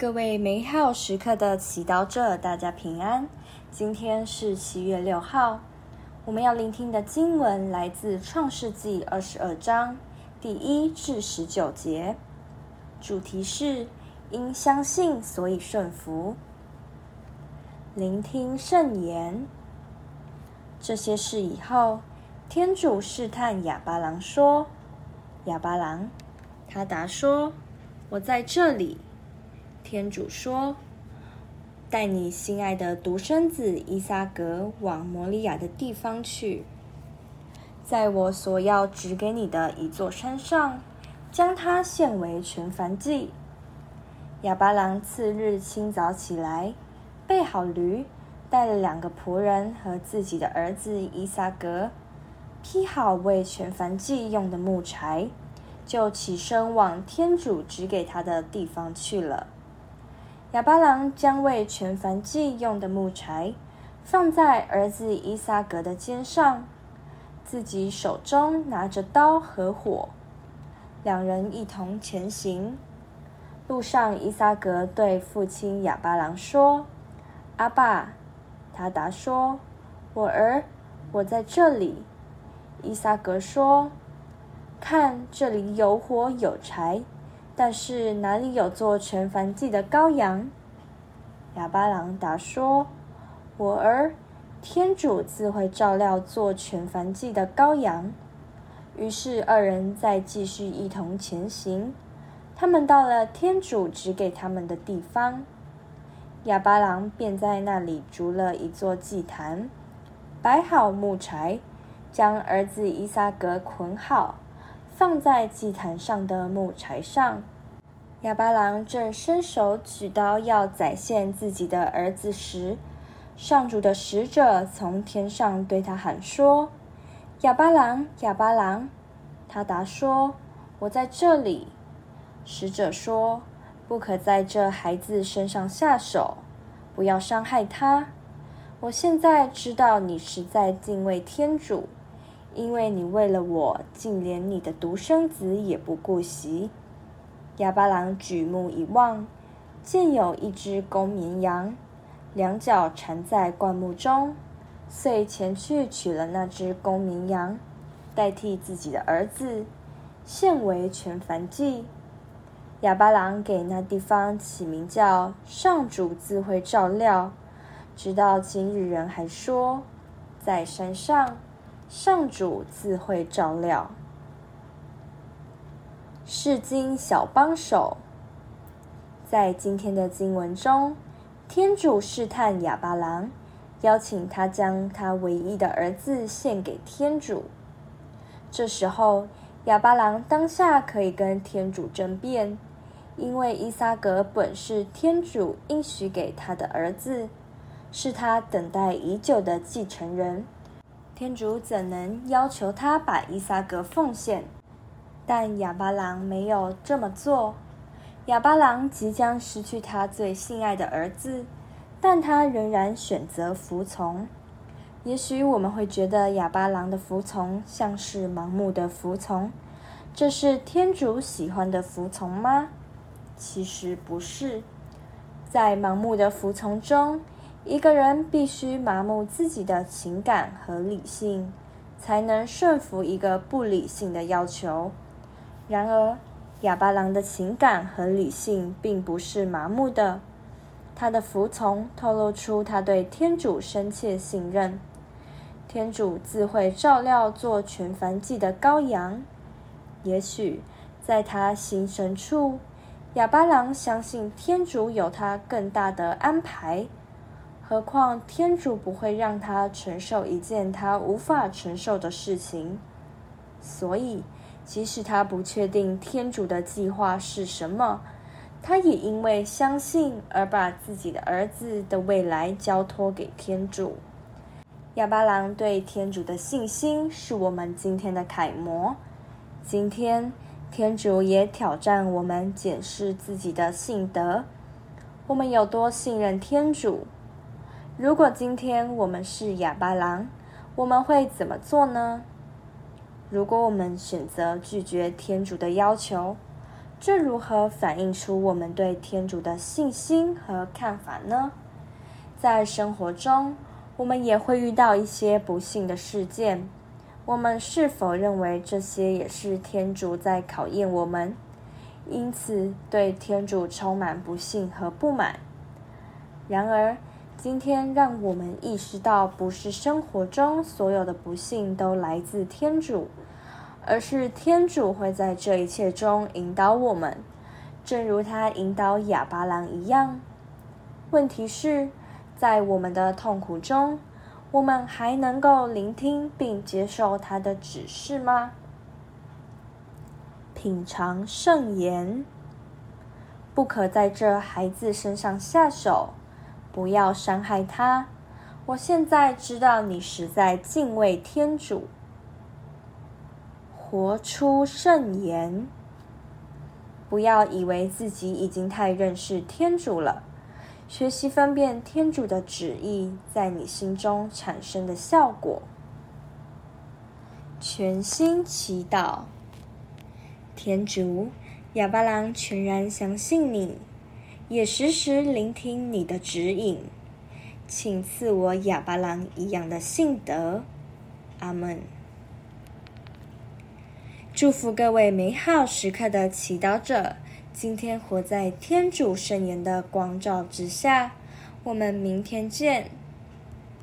各位美好时刻的祈祷者，大家平安。今天是七月六号，我们要聆听的经文来自《创世纪》二十二章第一至十九节，主题是因相信所以顺服。聆听圣言。这些事以后，天主试探亚巴郎说：“亚巴郎。”他答说：“我在这里。”天主说：“带你心爱的独生子伊撒格往摩利亚的地方去，在我所要指给你的一座山上，将他献为全燔祭。”亚巴郎次日清早起来，备好驴，带了两个仆人和自己的儿子伊撒格，劈好为全燔祭用的木柴，就起身往天主指给他的地方去了。亚巴郎将为全燔祭用的木柴放在儿子伊撒格的肩上，自己手中拿着刀和火，两人一同前行。路上，伊撒格对父亲亚巴郎说：“阿爸。”他答说：“我儿，我在这里。”伊撒格说：“看，这里有火有柴。”但是哪里有做全燔祭的羔羊？亚巴郎答说：“我儿，天主自会照料做全燔祭的羔羊。”于是二人再继续一同前行。他们到了天主指给他们的地方，亚巴郎便在那里筑了一座祭坛，摆好木柴，将儿子伊撒格捆好。放在祭坛上的木柴上，哑巴郎正伸手举刀要宰现自己的儿子时，上主的使者从天上对他喊说：“哑巴郎，哑巴郎。”他答说：“我在这里。”使者说：“不可在这孩子身上下手，不要伤害他。我现在知道你实在敬畏天主。”因为你为了我，竟连你的独生子也不顾惜。亚巴郎举目一望，见有一只公绵羊，两脚缠在灌木中，遂前去取了那只公绵羊，代替自己的儿子，献为全凡祭。亚巴郎给那地方起名叫“上主自会照料”，直到今日人还说，在山上。上主自会照料。释经小帮手，在今天的经文中，天主试探哑巴郎，邀请他将他唯一的儿子献给天主。这时候，哑巴郎当下可以跟天主争辩，因为伊撒格本是天主应许给他的儿子，是他等待已久的继承人。天主怎能要求他把伊撒格奉献？但哑巴狼没有这么做。哑巴狼即将失去他最心爱的儿子，但他仍然选择服从。也许我们会觉得哑巴狼的服从像是盲目的服从，这是天主喜欢的服从吗？其实不是。在盲目的服从中，一个人必须麻木自己的情感和理性，才能顺服一个不理性的要求。然而，亚巴郎的情感和理性并不是麻木的，他的服从透露出他对天主深切信任。天主自会照料做全燔祭的羔羊。也许在他心深处，亚巴郎相信天主有他更大的安排。何况天主不会让他承受一件他无法承受的事情，所以即使他不确定天主的计划是什么，他也因为相信而把自己的儿子的未来交托给天主。亚巴郎对天主的信心是我们今天的楷模。今天天主也挑战我们检视自己的信德，我们有多信任天主？如果今天我们是亚巴郎，我们会怎么做呢？如果我们选择拒绝天主的要求，这如何反映出我们对天主的信心和看法呢？在生活中，我们也会遇到一些不幸的事件，我们是否认为这些也是天主在考验我们，因此对天主充满不信和不满？然而，今天让我们意识到，不是生活中所有的不幸都来自天主。而是天主会在这一切中引导我们，正如他引导哑巴郎一样。问题是，在我们的痛苦中，我们还能够聆听并接受他的指示吗？品尝圣言，不可在这孩子身上下手，不要伤害他。我现在知道你实在敬畏天主。活出圣言，不要以为自己已经太认识天主了。学习分辨天主的旨意在你心中产生的效果。全心祈祷，天主，亚巴郎全然相信你，也时时聆听你的指引，请赐我亚巴郎一样的信德。阿门。祝福各位美好时刻的祈祷者，今天活在天主圣言的光照之下。我们明天见。